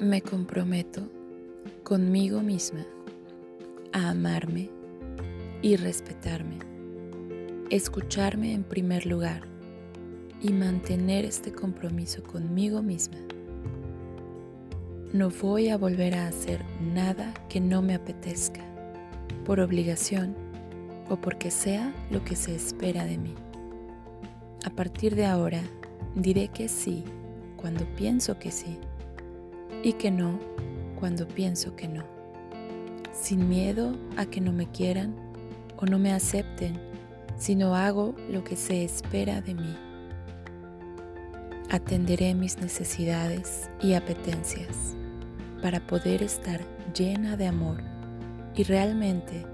Me comprometo conmigo misma a amarme y respetarme, escucharme en primer lugar y mantener este compromiso conmigo misma. No voy a volver a hacer nada que no me apetezca, por obligación o porque sea lo que se espera de mí. A partir de ahora, diré que sí cuando pienso que sí y que no cuando pienso que no, sin miedo a que no me quieran o no me acepten, sino hago lo que se espera de mí. Atenderé mis necesidades y apetencias para poder estar llena de amor y realmente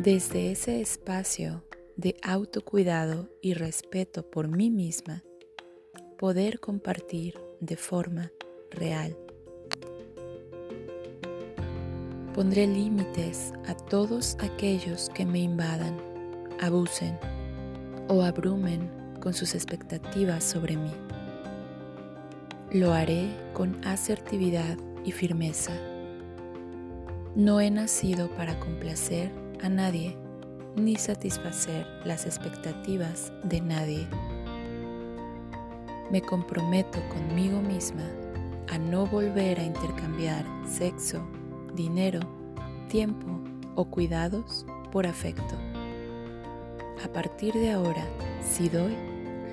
desde ese espacio de autocuidado y respeto por mí misma, poder compartir de forma real Pondré límites a todos aquellos que me invadan, abusen o abrumen con sus expectativas sobre mí. Lo haré con asertividad y firmeza. No he nacido para complacer a nadie ni satisfacer las expectativas de nadie. Me comprometo conmigo misma a no volver a intercambiar sexo dinero, tiempo o cuidados por afecto. A partir de ahora, si doy,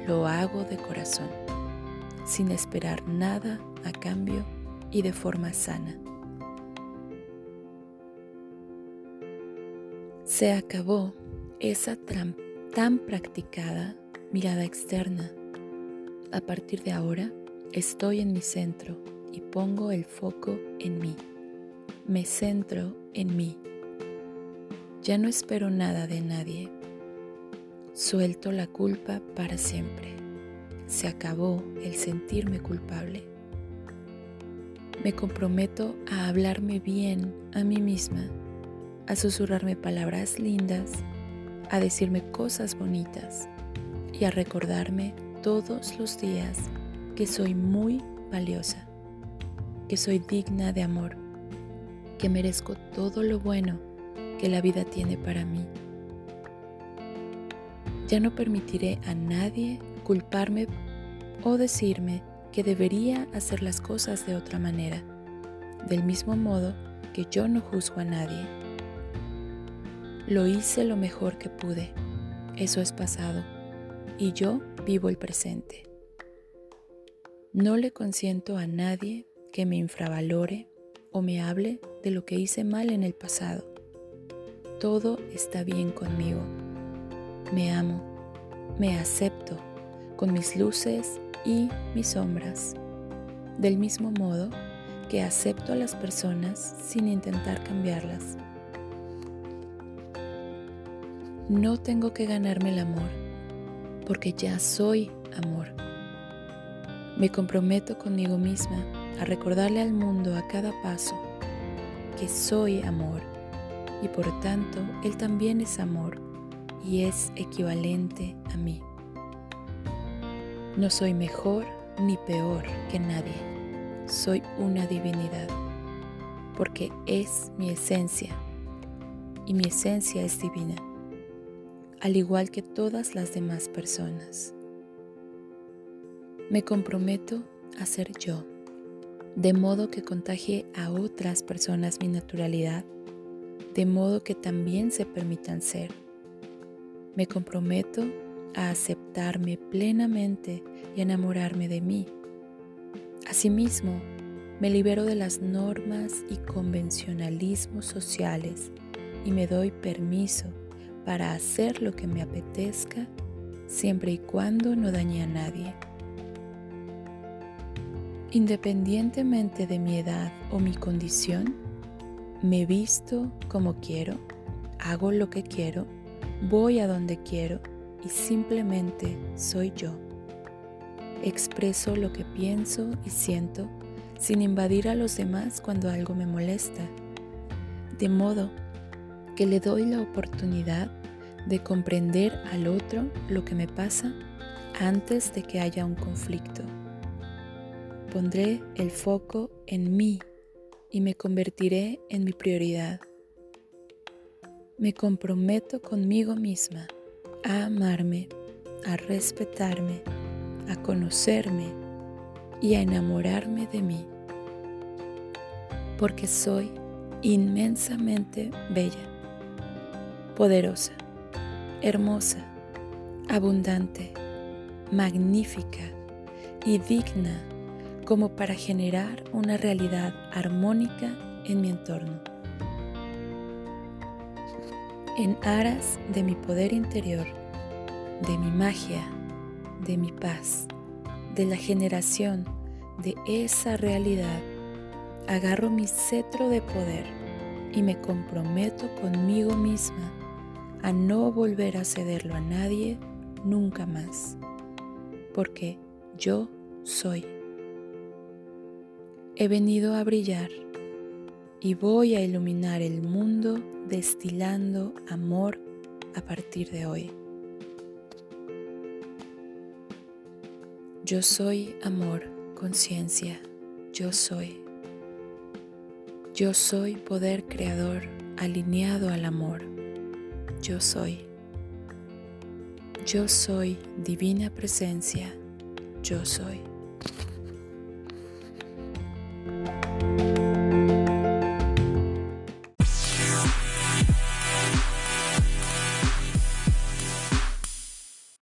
lo hago de corazón, sin esperar nada a cambio y de forma sana. Se acabó esa tan practicada mirada externa. A partir de ahora, estoy en mi centro y pongo el foco en mí me centro en mí. Ya no espero nada de nadie. Suelto la culpa para siempre. Se acabó el sentirme culpable. Me comprometo a hablarme bien a mí misma, a susurrarme palabras lindas, a decirme cosas bonitas y a recordarme todos los días que soy muy valiosa, que soy digna de amor que merezco todo lo bueno que la vida tiene para mí. Ya no permitiré a nadie culparme o decirme que debería hacer las cosas de otra manera, del mismo modo que yo no juzgo a nadie. Lo hice lo mejor que pude, eso es pasado, y yo vivo el presente. No le consiento a nadie que me infravalore o me hable de lo que hice mal en el pasado. Todo está bien conmigo. Me amo, me acepto con mis luces y mis sombras. Del mismo modo que acepto a las personas sin intentar cambiarlas. No tengo que ganarme el amor, porque ya soy amor. Me comprometo conmigo misma a recordarle al mundo a cada paso que soy amor y por tanto Él también es amor y es equivalente a mí. No soy mejor ni peor que nadie, soy una divinidad, porque es mi esencia y mi esencia es divina, al igual que todas las demás personas. Me comprometo a ser yo de modo que contagie a otras personas mi naturalidad, de modo que también se permitan ser. Me comprometo a aceptarme plenamente y enamorarme de mí. Asimismo, me libero de las normas y convencionalismos sociales y me doy permiso para hacer lo que me apetezca siempre y cuando no dañe a nadie. Independientemente de mi edad o mi condición, me visto como quiero, hago lo que quiero, voy a donde quiero y simplemente soy yo. Expreso lo que pienso y siento sin invadir a los demás cuando algo me molesta, de modo que le doy la oportunidad de comprender al otro lo que me pasa antes de que haya un conflicto. Pondré el foco en mí y me convertiré en mi prioridad. Me comprometo conmigo misma a amarme, a respetarme, a conocerme y a enamorarme de mí, porque soy inmensamente bella, poderosa, hermosa, abundante, magnífica y digna como para generar una realidad armónica en mi entorno. En aras de mi poder interior, de mi magia, de mi paz, de la generación de esa realidad, agarro mi cetro de poder y me comprometo conmigo misma a no volver a cederlo a nadie nunca más, porque yo soy. He venido a brillar y voy a iluminar el mundo destilando amor a partir de hoy. Yo soy amor, conciencia, yo soy. Yo soy poder creador alineado al amor. Yo soy. Yo soy divina presencia. Yo soy.